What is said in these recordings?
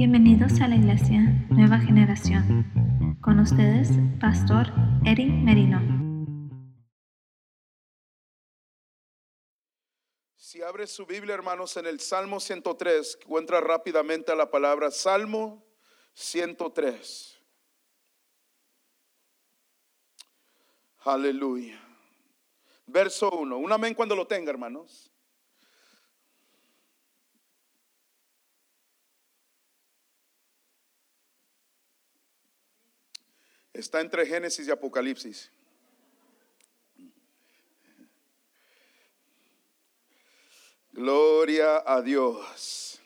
Bienvenidos a la Iglesia Nueva Generación. Con ustedes, Pastor Eric Merino. Si abre su Biblia, hermanos, en el Salmo 103, encuentra rápidamente la palabra Salmo 103. Aleluya. Verso 1. Un amén cuando lo tenga, hermanos. Está entre Génesis y Apocalipsis. Gloria a Dios.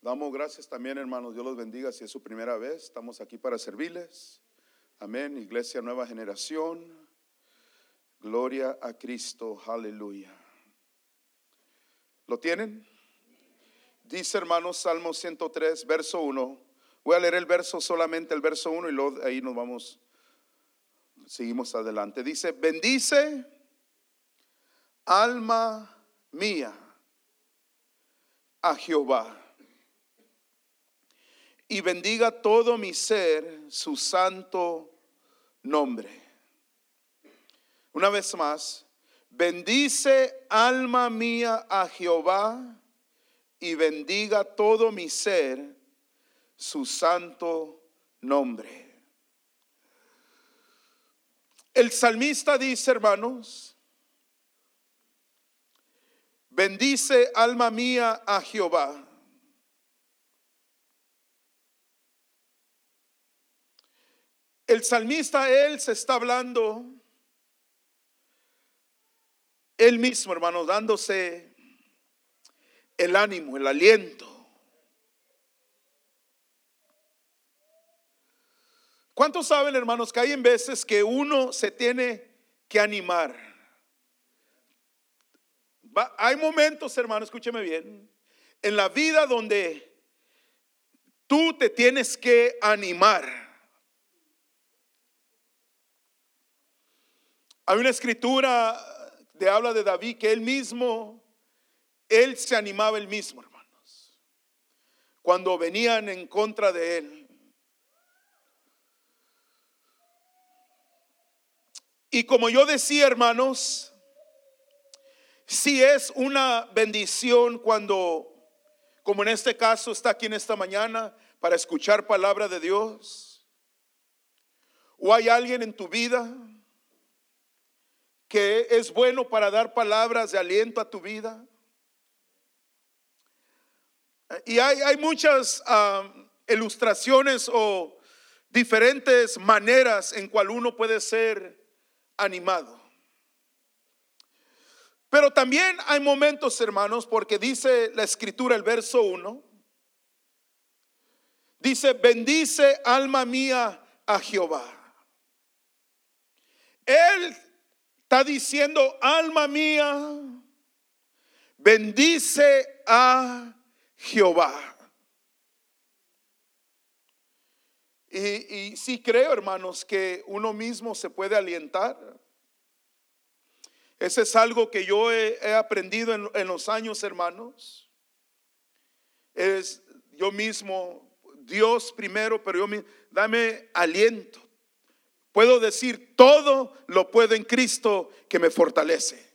Damos gracias también, hermanos. Dios los bendiga si es su primera vez. Estamos aquí para servirles. Amén. Iglesia Nueva Generación. Gloria a Cristo. Aleluya. ¿Lo tienen? Dice, hermanos, Salmo 103, verso 1. Voy a leer el verso solamente, el verso 1, y luego ahí nos vamos, seguimos adelante. Dice, bendice, alma mía, a Jehová y bendiga todo mi ser su santo nombre. Una vez más, bendice alma mía a Jehová y bendiga todo mi ser su santo nombre. El salmista dice, hermanos, bendice alma mía a Jehová El salmista, él se está hablando, él mismo, hermanos, dándose el ánimo, el aliento. ¿Cuántos saben, hermanos, que hay en veces que uno se tiene que animar? hay momentos, hermanos, escúcheme bien, en la vida donde tú te tienes que animar. Hay una escritura de habla de David que él mismo, él se animaba él mismo, hermanos, cuando venían en contra de él. Y como yo decía, hermanos, si es una bendición cuando, como en este caso está aquí en esta mañana, para escuchar palabra de Dios. O hay alguien en tu vida que es bueno para dar palabras de aliento a tu vida. Y hay, muchas ilustraciones o diferentes maneras en cual uno puede ser animado. Pero también hay momentos, hermanos, porque dice la escritura, el verso 1, dice, bendice alma mía a Jehová. Él Está diciendo, alma mía, bendice a Jehová. Y, sí creo, hermanos, que uno mismo se puede alientar. Ese es algo que yo he, aprendido en, en, los años, hermanos. Es yo mismo, Dios primero, pero yo me, dame aliento. Puedo decir, todo lo puedo en Cristo que me fortalece.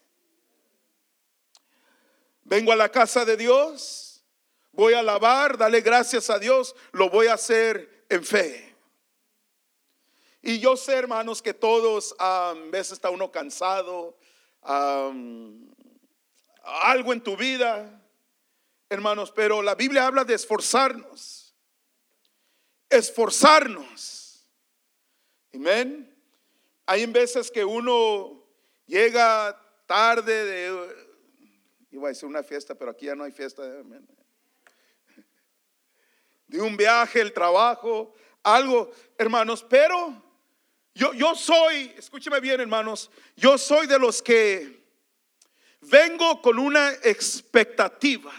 Vengo a la casa de Dios, voy a alabar, dale gracias a Dios, lo voy a hacer en fe. Y yo sé, hermanos, que todos a veces está uno cansado, algo en tu vida, hermanos, pero la Biblia habla de esforzarnos, esforzarnos Amén. Hay veces que uno llega tarde de, iba a decir una fiesta, pero aquí ya no hay fiesta. De un viaje, el trabajo, algo, hermanos, pero yo, yo soy, escúcheme bien, hermanos, yo soy de los que vengo con una expectativa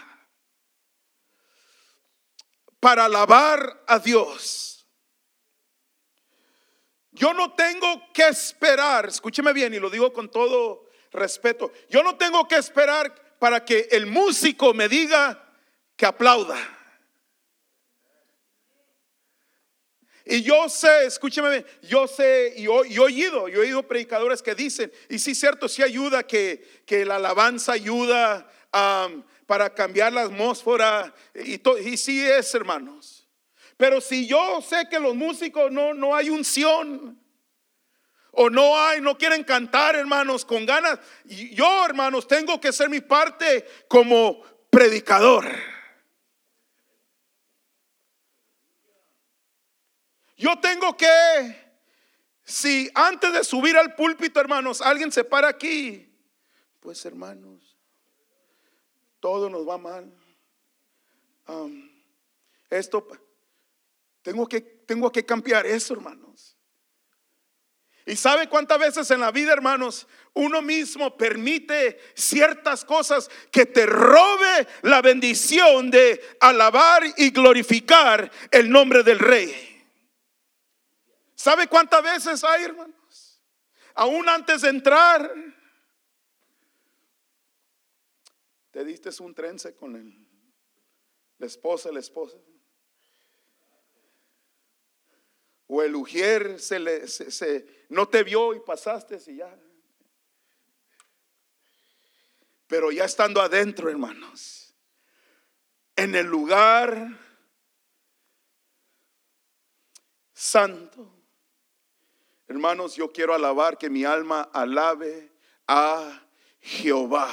para alabar a Dios. Yo no tengo que esperar, escúcheme bien y lo digo con todo respeto. Yo no tengo que esperar para que el músico me diga que aplauda. Y yo sé, escúcheme, yo sé, y, he oído, yo he oído predicadores que dicen, y sí, cierto, sí ayuda que, que la alabanza ayuda para cambiar la atmósfera, y, y sí es, hermanos. Pero si yo sé que los músicos no, no hay unción, o no hay, no quieren cantar, hermanos, con ganas, yo, hermanos, tengo que hacer mi parte como predicador. Yo tengo que, si antes de subir al púlpito, hermanos, alguien se para aquí, pues hermanos, todo nos va mal. esto, tengo que, tengo que cambiar eso, hermanos. Y sabe cuántas veces en la vida, hermanos, uno mismo permite ciertas cosas que te robe la bendición de alabar y glorificar el nombre del rey. ¿Sabe cuántas veces hay, hermanos? Aún antes de entrar, te diste un trence con el, la esposa, la esposa. O el ujier se le, se, no te vio y pasaste y ya. Pero ya estando adentro, hermanos, en el lugar santo, Hermanos, yo quiero alabar que mi alma alabe a Jehová.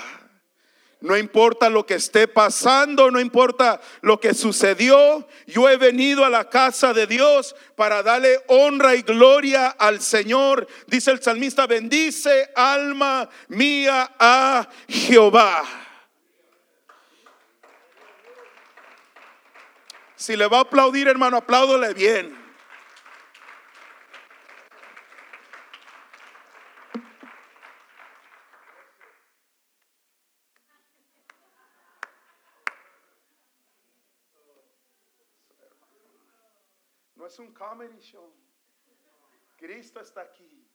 No importa lo que esté pasando, no importa lo que sucedió, yo he venido a la casa de Dios para darle honra y gloria al Señor. Dice el salmista, bendice alma mía a Jehová. Si le va a aplaudir, hermano, apláudole bien. Es un comedy show. Cristo está aquí.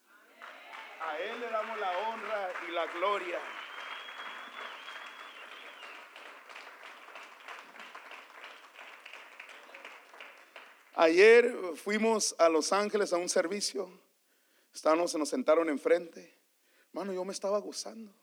A Él le damos la honra y la gloria. Ayer fuimos a Los Ángeles a un servicio. Estábamos, se nos sentaron enfrente. Hermano, yo me estaba gozando.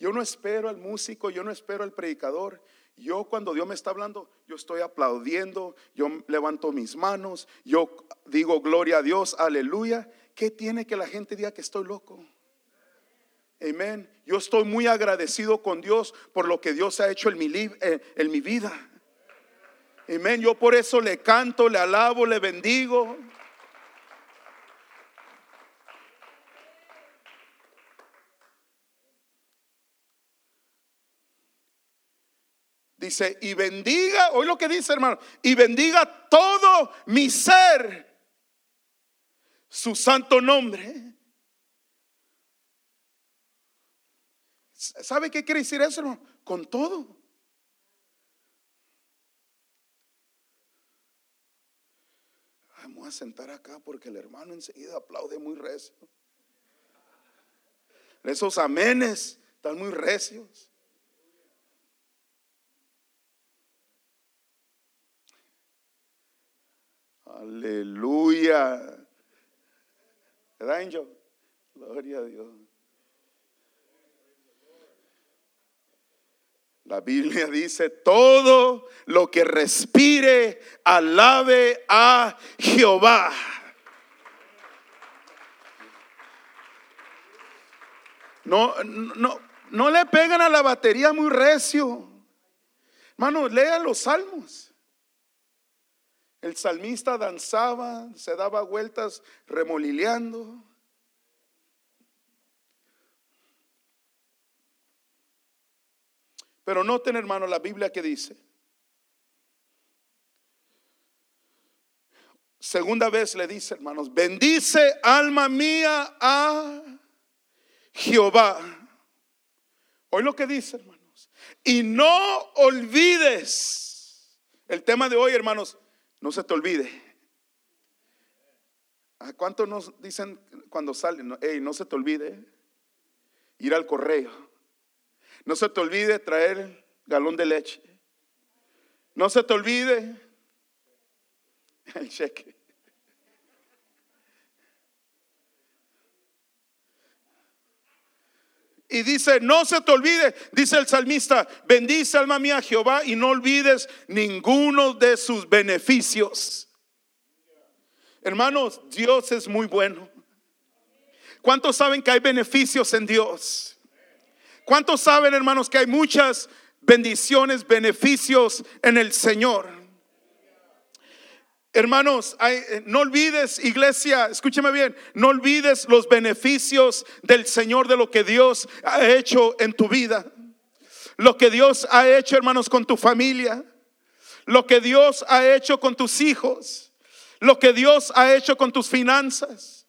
Yo no espero al músico, yo no espero al predicador. Yo cuando Dios me está hablando, yo estoy aplaudiendo, yo levanto mis manos, yo digo gloria a Dios, aleluya. ¿Qué tiene que la gente diga que estoy loco? Amén. Yo estoy muy agradecido con Dios por lo que Dios ha hecho en mi, eh, en mi vida. Amén. Yo por eso le canto, le alabo, le bendigo. Dice, y bendiga, hoy lo que dice hermano, y bendiga todo mi ser su santo nombre. ¿Sabe qué quiere decir eso, hermano? Con todo. Vamos a sentar acá porque el hermano enseguida aplaude muy recio. Esos amenes están muy recios. Aleluya. ¿Verdad, Gloria a Dios. La Biblia dice, todo lo que respire, alabe a Jehová. No, no, no le pegan a la batería muy recio. Hermano, lea los salmos. El salmista danzaba, se daba vueltas remolileando. Pero noten, hermano, la Biblia que dice. Segunda vez le dice, hermanos, bendice alma mía a Jehová. Hoy lo que dice, hermanos. Y no olvides. El tema de hoy, hermanos, no se te olvide. ¿A cuánto nos dicen cuando salen? Hey, no se te olvide. ir al correo. No se te olvide traer galón de leche. No se te olvide el cheque. Y dice, no se te olvide, dice el salmista, bendice alma mía Jehová y no olvides ninguno de sus beneficios. Hermanos, Dios es muy bueno. ¿Cuántos saben que hay beneficios en Dios? ¿Cuántos saben, hermanos, que hay muchas bendiciones, beneficios en el Señor? Hermanos, eh, no olvides, iglesia, escúcheme bien, no olvides los beneficios del Señor de lo que Dios ha hecho en tu vida. Lo que Dios ha hecho, hermanos, con tu familia. Lo que Dios ha hecho con tus hijos. Lo que Dios ha hecho con tus finanzas.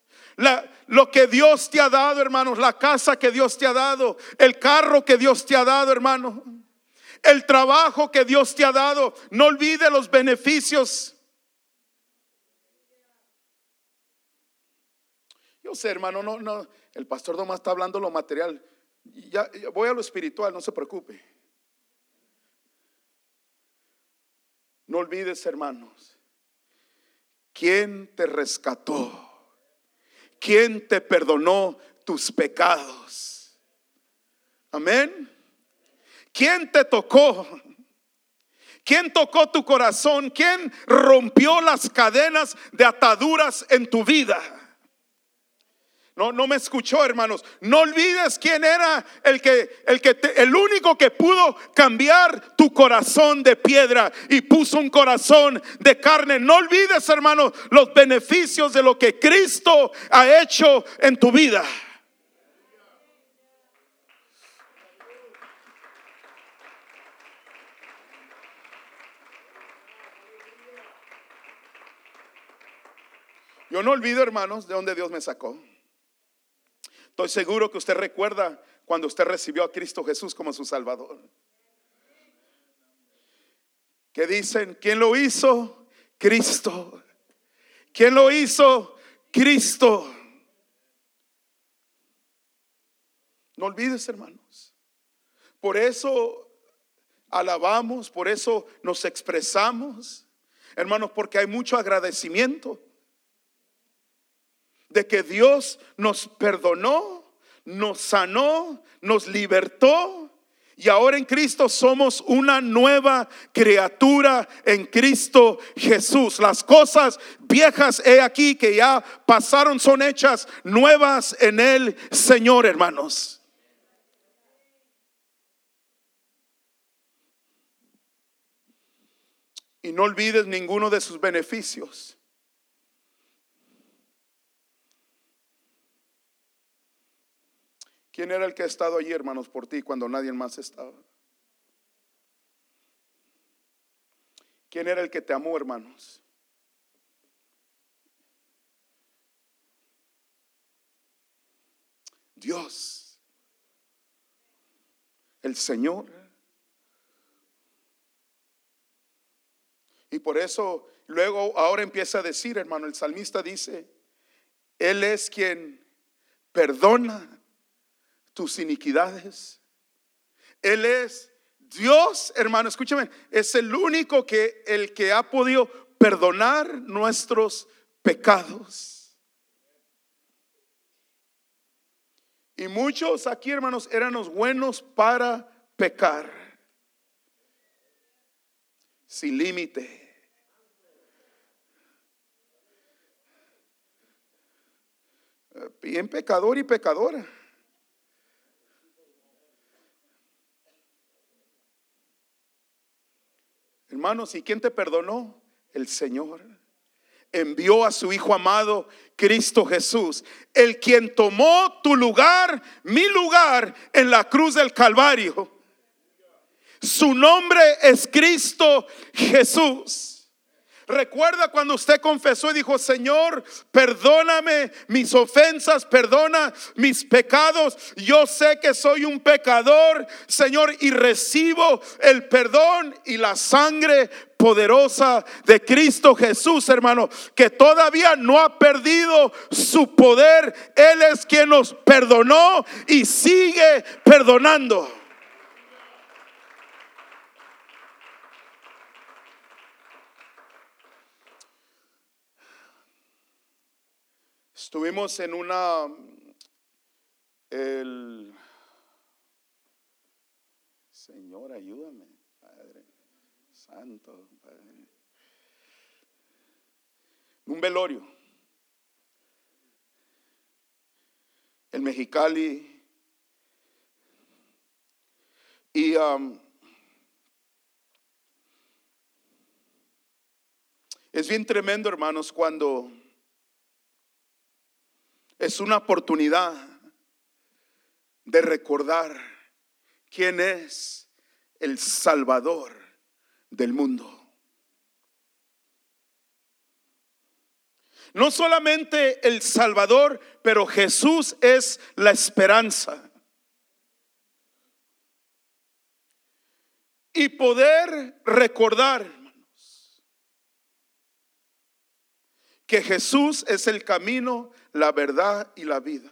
lo que Dios te ha dado, hermanos. La casa que Dios te ha dado. El carro que Dios te ha dado, hermano. El trabajo que Dios te ha dado. No olvide los beneficios Yo sé, hermano, no, no, el pastor nomás está hablando lo material. Ya, voy a lo espiritual, no se preocupe. No olvides, hermanos, quién te rescató, quién te perdonó tus pecados. Amén. ¿Quién te tocó? ¿Quién tocó tu corazón? ¿Quién rompió las cadenas de ataduras en tu vida? No, no me escuchó, hermanos. No olvides quién era el que, el que, el único que pudo cambiar tu corazón de piedra y puso un corazón de carne. No olvides, hermanos, los beneficios de lo que Cristo ha hecho en tu vida. Yo no olvido, hermanos, de donde Dios me sacó. Estoy seguro que usted recuerda cuando usted recibió a Cristo Jesús como su Salvador. Que dicen, ¿quién lo hizo? Cristo. ¿Quién lo hizo? Cristo. No olvides, hermanos. Por eso alabamos, por eso nos expresamos, hermanos, porque hay mucho agradecimiento de que Dios nos perdonó, nos sanó, nos libertó. Y ahora en Cristo somos una nueva criatura en Cristo Jesús. Las cosas viejas he aquí que ya pasaron son hechas nuevas en el Señor, hermanos. Y no olvides ninguno de sus beneficios. ¿Quién era el que ha estado allí, hermanos, por ti cuando nadie más estaba? ¿Quién era el que te amó, hermanos? Dios, el Señor. Y por eso luego ahora empieza a decir, hermano, el salmista dice, Él es quien perdona tus iniquidades. Él es Dios, hermano, escúchame, es el único que el que ha podido perdonar nuestros pecados. Y muchos aquí, hermanos, éramos buenos para pecar. Sin límite. Bien pecador y pecadora. Hermanos, ¿y quién te perdonó? El Señor. Envió a su Hijo amado, Cristo Jesús, el quien tomó tu lugar, mi lugar en la cruz del Calvario. Su nombre es Cristo Jesús. Recuerda cuando usted confesó y dijo, Señor, perdóname mis ofensas, perdona mis pecados. Yo sé que soy un pecador, Señor, y recibo el perdón y la sangre poderosa de Cristo Jesús, hermano, que todavía no ha perdido su poder. Él es quien nos perdonó y sigue perdonando. Estuvimos en una, el, Señor, ayúdame, Padre Santo, Padre. Un velorio. El Mexicali. Y um, es bien tremendo, hermanos, cuando es una oportunidad de recordar quién es el Salvador del mundo. No solamente el Salvador, pero Jesús es la esperanza. Y poder recordar, hermanos, que Jesús es el camino, la verdad y la vida.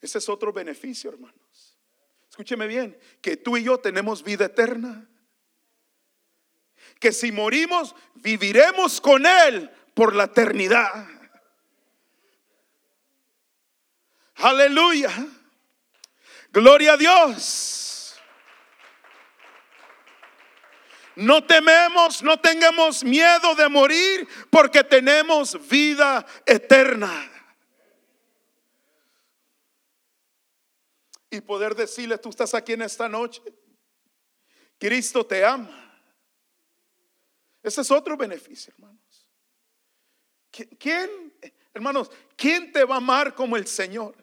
Ese es otro beneficio, hermanos. Escúcheme bien, que tú y yo tenemos vida eterna. Que si morimos, viviremos con Él por la eternidad. Aleluya. Gloria a Dios. No tememos, no tengamos miedo de morir porque tenemos vida eterna. Y poder decirle, tú estás aquí en esta noche. Cristo te ama. Ese es otro beneficio, hermanos. ¿Quién, hermanos, quién te va a amar como el Señor?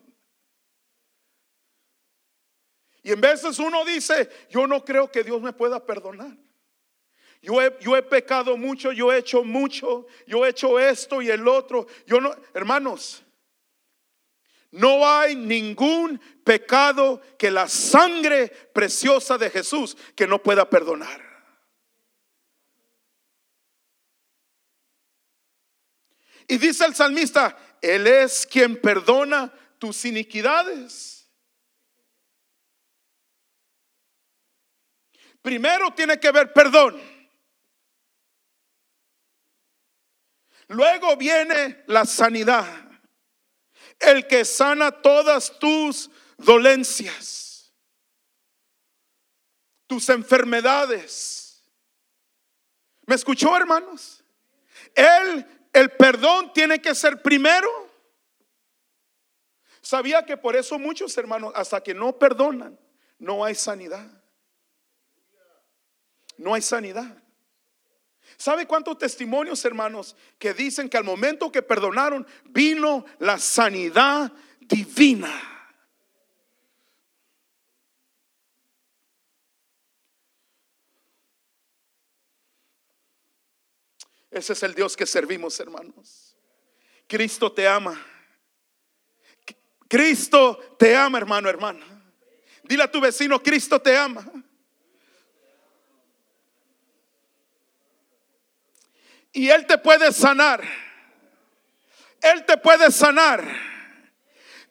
Y en veces uno dice, yo no creo que Dios me pueda perdonar. Yo he, pecado mucho, yo he hecho mucho, yo he hecho esto y el otro. Yo no, hermanos, no hay ningún pecado que la sangre preciosa de Jesús que no pueda perdonar. Y dice el salmista, Él es quien perdona tus iniquidades. Primero tiene que haber perdón. Luego viene la sanidad. El que sana todas tus dolencias, tus enfermedades. ¿Me escuchó, hermanos? Él, el perdón tiene que ser primero. Sabía que por eso muchos hermanos, hasta que no perdonan, no hay sanidad. No hay sanidad. ¿Sabe cuántos testimonios, hermanos, que dicen que al momento que perdonaron vino la sanidad divina? Ese es el Dios que servimos, hermanos. Cristo te ama. Cristo te ama, hermano, hermana. Dile a tu vecino, Cristo te ama. Y Él te puede sanar. Él te puede sanar.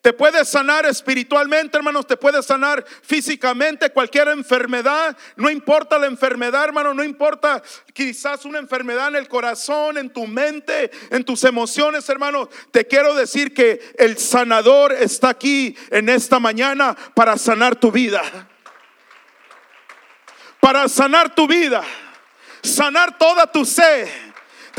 Te puede sanar espiritualmente, hermanos, te puede sanar físicamente, cualquier enfermedad, no importa la enfermedad, hermano, no importa quizás una enfermedad en el corazón, en tu mente, en tus emociones, hermano. Te quiero decir que el sanador está aquí en esta mañana para sanar tu vida. Para sanar tu vida, sanar toda tu sed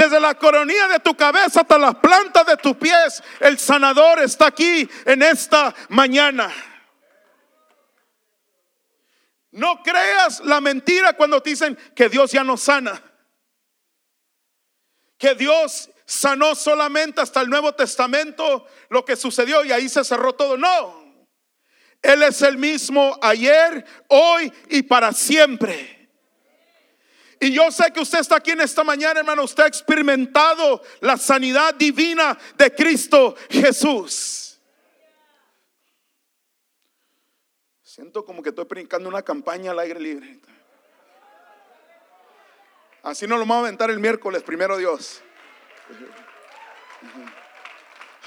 desde la coronilla de tu cabeza hasta las plantas de tus pies, el sanador está aquí en esta mañana. No creas la mentira cuando te dicen que Dios ya no sana. Que Dios sanó solamente hasta el Nuevo Testamento lo que sucedió y ahí se cerró todo. No. Él es el mismo ayer, hoy y para siempre. Y yo sé que usted está aquí en esta mañana, hermano. Usted ha experimentado la sanidad divina de Cristo Jesús. Siento como que estoy predicando una campaña al aire libre. Así no lo vamos a aventar el miércoles, primero Dios.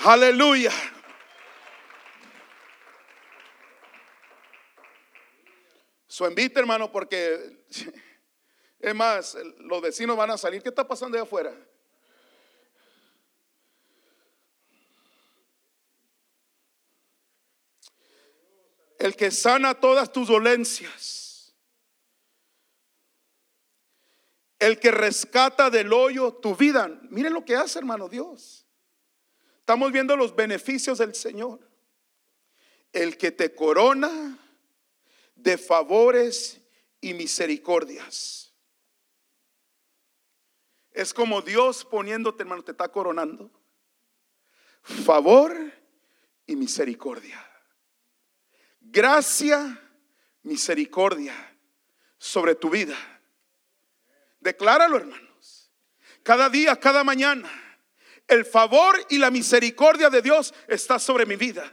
Aleluya. Su invita, hermano, porque es más, los vecinos van a salir. ¿Qué está pasando allá afuera? El que sana todas tus dolencias. El que rescata del hoyo tu vida. Miren lo que hace, hermano Dios. Estamos viendo los beneficios del Señor. El que te corona de favores y misericordias. Es como Dios poniéndote, hermano, te está coronando. Favor y misericordia. Gracia, misericordia sobre tu vida. Decláralo, hermanos. Cada día, cada mañana, el favor y la misericordia de Dios está sobre mi vida.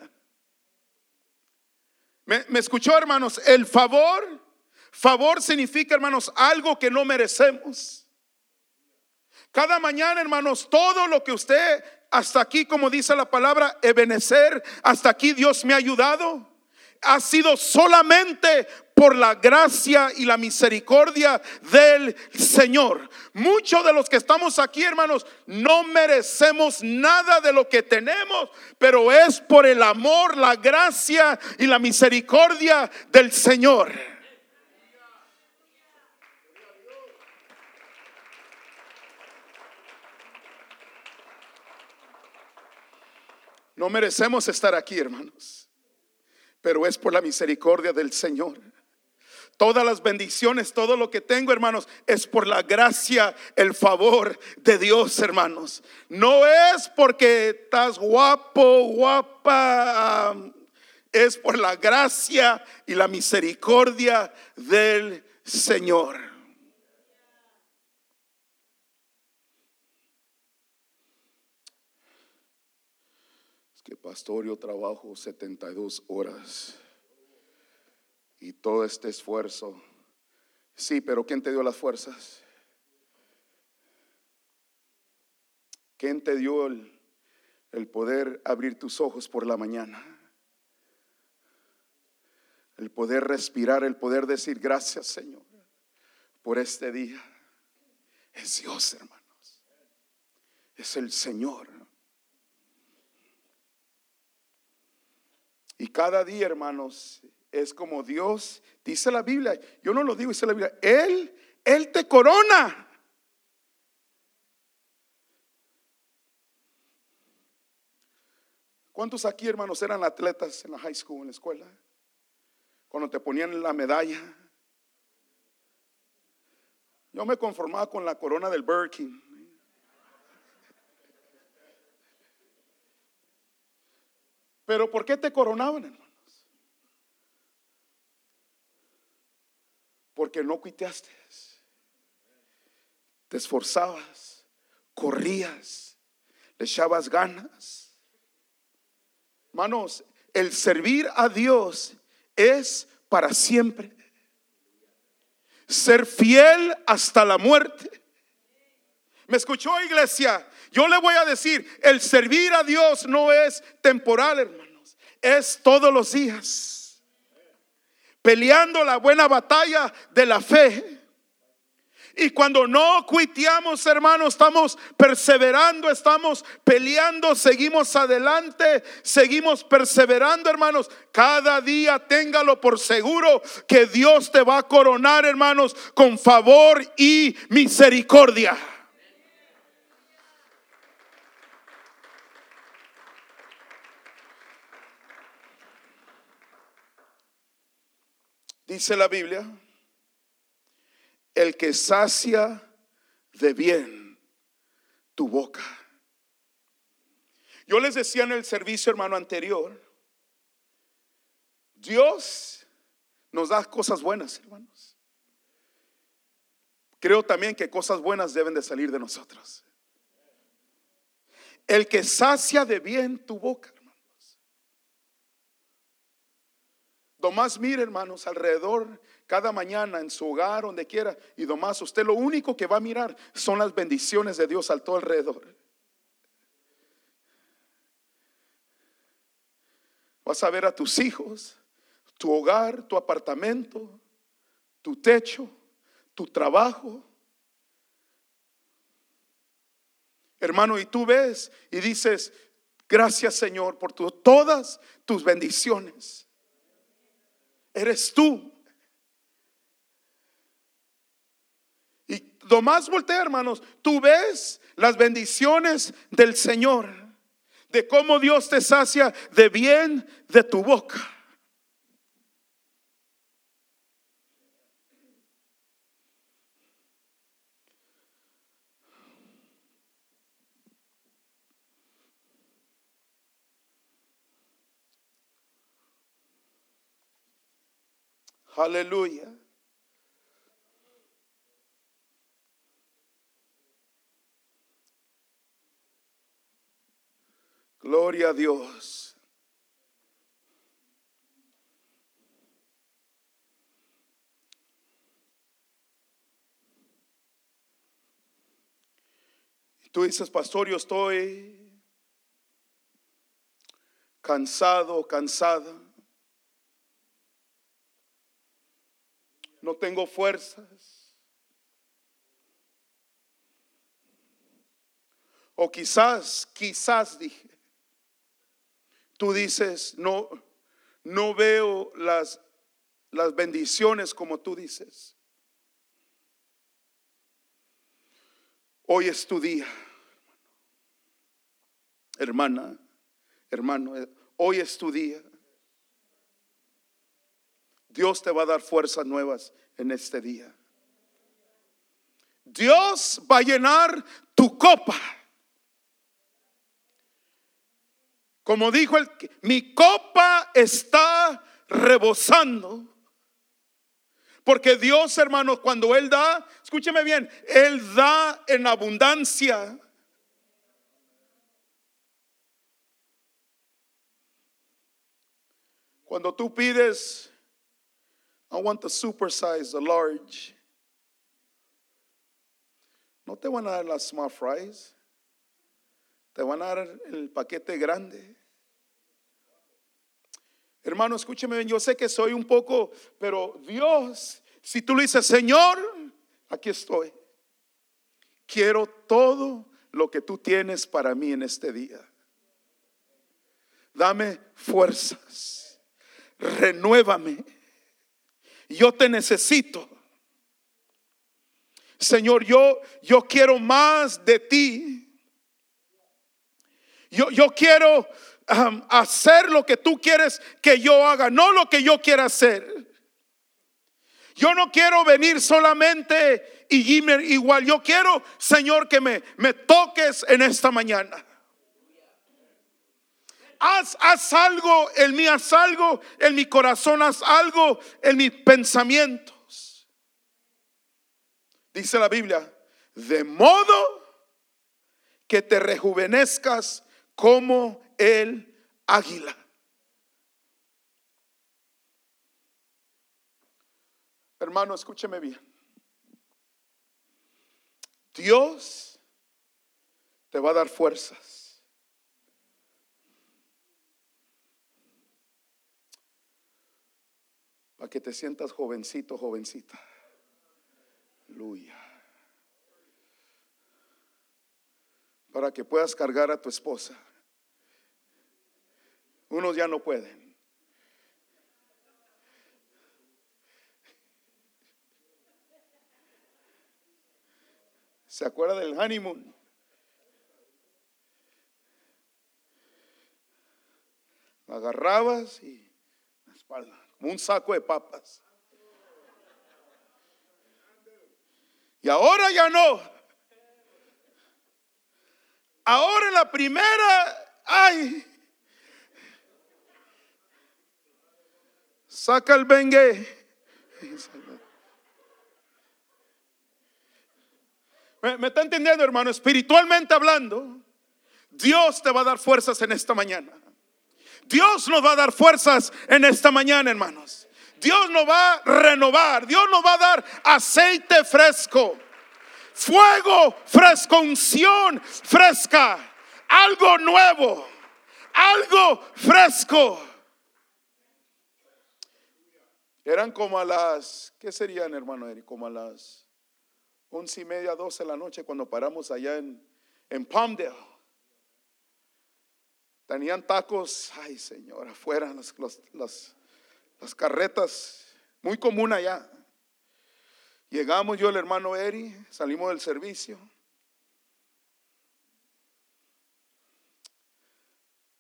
¿Me, escuchó, hermanos? El favor, favor significa, hermanos, algo que no merecemos. Cada mañana, hermanos, todo lo que usted hasta aquí, como dice la palabra, ebenecer, hasta aquí Dios me ha ayudado, ha sido solamente por la gracia y la misericordia del Señor. Muchos de los que estamos aquí, hermanos, no merecemos nada de lo que tenemos, pero es por el amor, la gracia y la misericordia del Señor. No merecemos estar aquí, hermanos, pero es por la misericordia del Señor. Todas las bendiciones, todo lo que tengo, hermanos, es por la gracia, el favor de Dios, hermanos. No es porque estás guapo, guapa. Es por la gracia y la misericordia del Señor. Pastor, yo trabajo 72 horas y todo este esfuerzo. Sí, pero ¿quién te dio las fuerzas? ¿Quién te dio el, el poder abrir tus ojos por la mañana? El poder respirar, el poder decir gracias Señor por este día. Es Dios, hermanos. Es el Señor. Y cada día, hermanos, es como Dios, dice la Biblia, yo no lo digo, dice la Biblia, Él, Él te corona. ¿Cuántos aquí, hermanos, eran atletas en la high school, en la escuela? Cuando te ponían la medalla. Yo me conformaba con la corona del Burger King. Pero ¿por qué te coronaban, hermano? Porque no cuiteaste. Te esforzabas, corrías, le echabas ganas. Hermanos, el servir a Dios es para siempre. Ser fiel hasta la muerte. ¿Me escuchó iglesia? Yo le voy a decir, el servir a Dios no es temporal, hermanos. Es todos los días peleando la buena batalla de la fe. Y cuando no cuiteamos, hermanos, estamos perseverando, estamos peleando, seguimos adelante, seguimos perseverando, hermanos. Cada día téngalo por seguro que Dios te va a coronar, hermanos, con favor y misericordia. Dice la Biblia, el que sacia de bien tu boca. Yo les decía en el servicio hermano anterior, Dios nos da cosas buenas, hermanos. Creo también que cosas buenas deben de salir de nosotros. El que sacia de bien tu boca. Domás mire, hermanos, alrededor, cada mañana, en su hogar, donde quiera. Y Domás, usted lo único que va a mirar son las bendiciones de Dios al todo alrededor. Vas a ver a tus hijos, tu hogar, tu apartamento, tu techo, tu trabajo. Hermano, y tú ves y dices, gracias Señor por todas tus bendiciones. Eres tú. Y lo más voltea, hermanos, tú ves las bendiciones del Señor, de cómo Dios te sacia de bien de tu boca. Aleluya. Gloria a Dios. Tú dices, pastor, yo estoy cansado, cansada. No tengo fuerzas. O quizás, quizás dije, tú dices, no, no veo las, las bendiciones como tú dices. Hoy es tu día, hermana, hermano, hoy es tu día. Dios te va a dar fuerzas nuevas en este día. Dios va a llenar tu copa. Como dijo el, mi copa está rebosando. Porque Dios, hermano, cuando Él da, escúcheme bien, Él da en abundancia. Cuando tú pides I want the super size, the large. No te van a dar las small fries. Te van a dar el paquete grande. Hermano, escúcheme bien, yo sé que soy un poco, pero Dios, si tú le dices, Señor, aquí estoy. Quiero todo lo que tú tienes para mí en este día. Dame fuerzas. Renuévame yo te necesito. Señor, yo, yo quiero más de ti. Yo, yo quiero hacer lo que tú quieres que yo haga, no lo que yo quiera hacer. Yo no quiero venir solamente y igual. Yo quiero, Señor, que me, me toques en esta mañana haz, algo en mí, haz algo en mi corazón, haz algo en mis pensamientos. Dice la Biblia, de modo que te rejuvenezcas como el águila. Hermano, escúcheme bien. Dios te va a dar fuerzas. para que te sientas jovencito, jovencita. Aleluya. Para que puedas cargar a tu esposa. Unos ya no pueden. ¿Se acuerda del honeymoon? agarrabas y la espalda un saco de papas. Y ahora ya no. Ahora en la primera, ay, saca el bengue. ¿Me, ¿Me, está entendiendo, hermano? Espiritualmente hablando, Dios te va a dar fuerzas en esta mañana. Dios nos va a dar fuerzas en esta mañana, hermanos. Dios nos va a renovar. Dios nos va a dar aceite fresco. Fuego fresco, unción fresca. Algo nuevo. Algo fresco. Eran como a las, ¿qué serían, hermano Eric? Como a las once y media, doce de la noche cuando paramos allá en, en Palmdale. Tenían tacos, ay Señor, afuera, las, las, las carretas, muy común allá. Llegamos yo, el hermano Eri, salimos del servicio.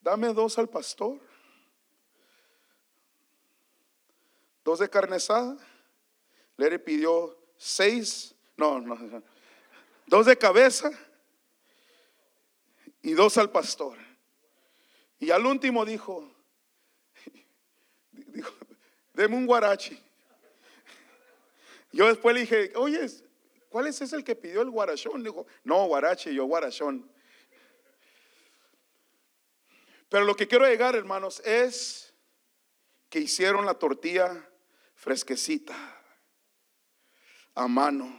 Dame dos al pastor. dos de carne asada. Le pidió seis, no, no, dos de cabeza y dos al pastor. Y al último dijo, dijo, deme un guarachi. Yo después le dije, oye, ¿cuál es ese el que pidió el guarachón? Dijo, no, guarachi, yo guarachón. Pero lo que quiero llegar, hermanos, es que hicieron la tortilla fresquecita, a mano.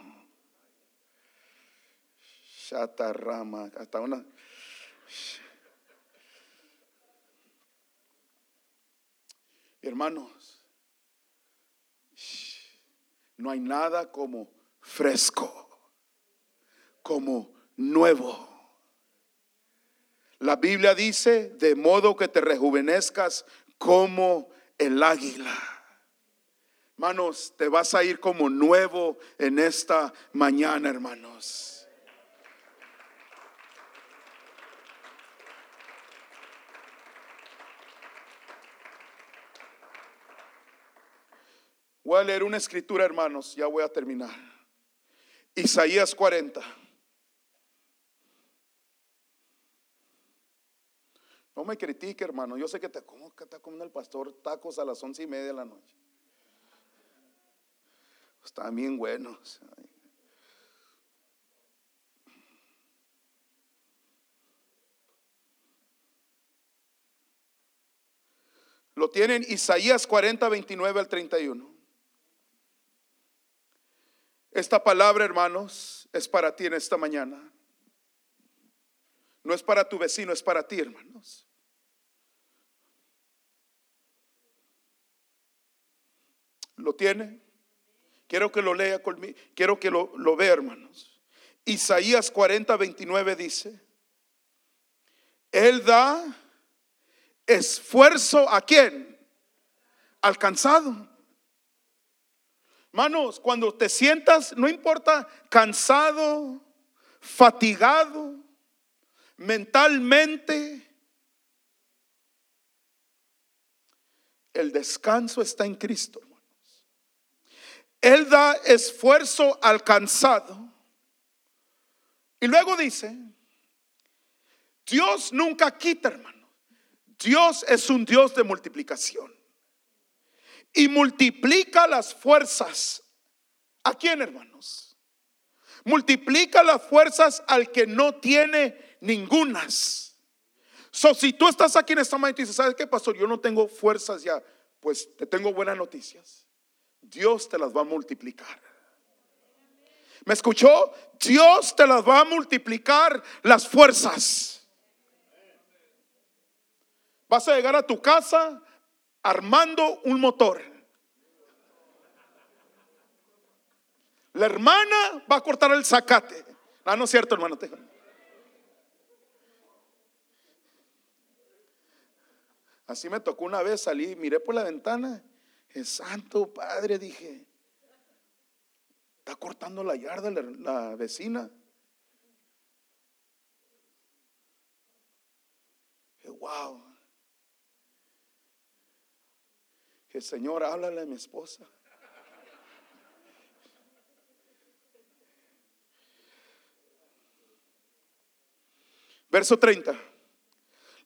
Chatarrama, hasta una. Hermanos, no hay nada como fresco, como nuevo. La Biblia dice, de modo que te rejuvenezcas como el águila. Hermanos, te vas a ir como nuevo en esta mañana, hermanos. Voy a leer una escritura, hermanos, ya voy a terminar. Isaías 40. No me critique, hermano. Yo sé que te, ¿cómo que está comiendo el pastor tacos a las once y media de la noche? Están bien buenos. Lo tienen Isaías 40, 29 al 31. Esta palabra, hermanos, es para ti en esta mañana. No es para tu vecino, es para ti, hermanos. ¿Lo tiene? Quiero que lo lea conmigo, quiero que lo, lo vea, hermanos. Isaías 40, 29 dice, Él da esfuerzo a quién? Alcanzado. Hermanos, cuando te sientas, no importa, cansado, fatigado, mentalmente, el descanso está en Cristo. Él da esfuerzo alcanzado. Y luego dice, Dios nunca quita, hermano. Dios es un Dios de multiplicación. Y multiplica las fuerzas. ¿A quién, hermanos? Multiplica las fuerzas al que no tiene ningunas. So, si tú estás aquí en esta mañana y dices, ¿sabes qué, pastor? Yo no tengo fuerzas ya. Pues te tengo buenas noticias. Dios te las va a multiplicar. ¿Me escuchó? Dios te las va a multiplicar las fuerzas. Vas a llegar a tu casa armando un motor. La hermana va a cortar el zacate. Ah, no es cierto, hermano. Así me tocó una vez, salí, miré por la ventana el santo padre, dije, está cortando la yarda la, vecina. wow. El Señor, háblale a mi esposa. Verso 30.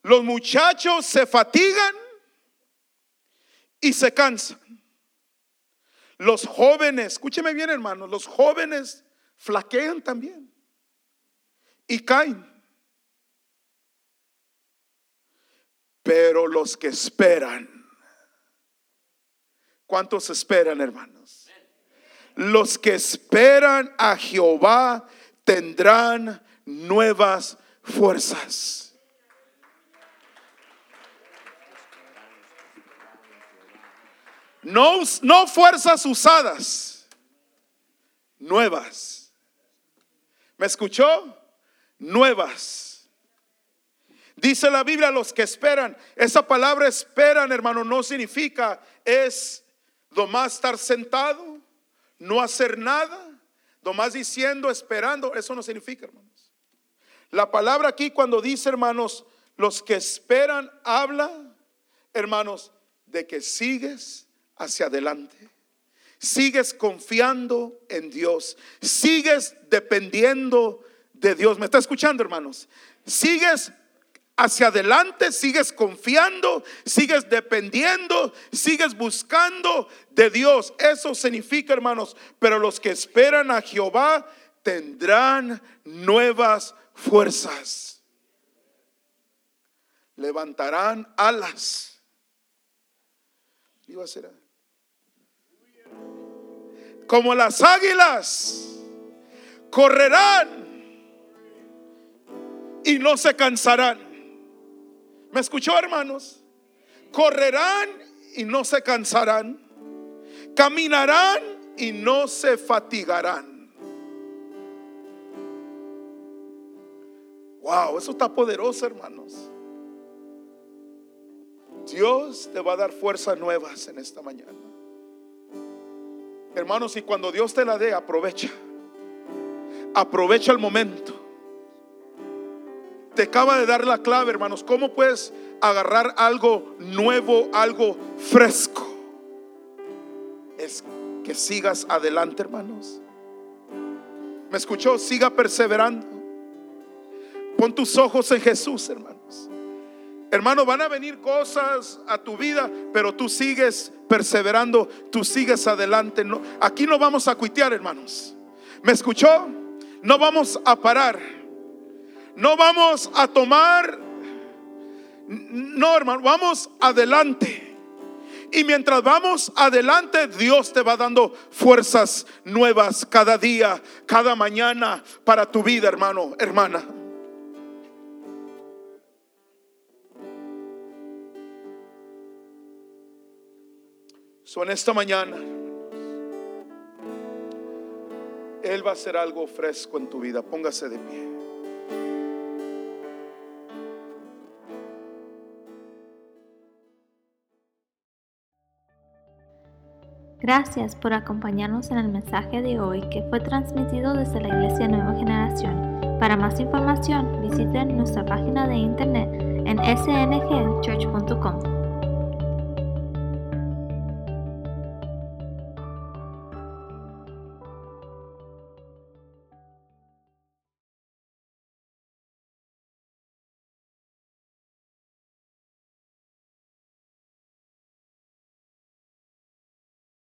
Los muchachos se fatigan y se cansan. Los jóvenes, escúcheme bien hermanos, los jóvenes flaquean también y caen. Pero los que esperan, ¿cuántos esperan, hermanos? Los que esperan a Jehová tendrán nuevas fuerzas. No, no fuerzas usadas, nuevas. ¿Me escuchó? Nuevas. Dice la Biblia, los que esperan. Esa palabra esperan, hermano, no significa es nomás estar sentado, no hacer nada, nomás diciendo, esperando. Eso no significa, hermanos. La palabra aquí cuando dice, hermanos, los que esperan, habla, hermanos, de que sigues hacia adelante. Sigues confiando en Dios. Sigues dependiendo de Dios. ¿Me está escuchando, hermanos? Sigues hacia adelante, sigues confiando, sigues dependiendo, sigues buscando de Dios. Eso significa, hermanos, pero los que esperan a Jehová tendrán nuevas fuerzas. Levantarán alas. Iba a ser como las águilas, correrán y no se cansarán. ¿Me escuchó, hermanos? Correrán y no se cansarán. Caminarán y no se fatigarán. Wow, eso está poderoso, hermanos. Dios te va a dar fuerzas nuevas en esta mañana. Hermanos, y cuando Dios te la dé, aprovecha. Aprovecha el momento. Te acaba de dar la clave, hermanos. ¿Cómo puedes agarrar algo nuevo, algo fresco? Es que sigas adelante, hermanos. ¿Me escuchó? Siga perseverando. Pon tus ojos en Jesús, hermanos. Hermano, van a venir cosas a tu vida, pero tú sigues perseverando, tú sigues adelante. No, aquí no vamos a cuitear, hermanos. ¿Me escuchó? No vamos a parar. No vamos a tomar. No, hermano, vamos adelante. Y mientras vamos adelante, Dios te va dando fuerzas nuevas cada día, cada mañana para tu vida, hermano, hermana. So, en esta mañana, Él va a hacer algo fresco en tu vida. Póngase de pie. Gracias por acompañarnos en el mensaje de hoy que fue transmitido desde la Iglesia Nueva Generación. Para más información, visiten nuestra página de internet en sngchurch.com.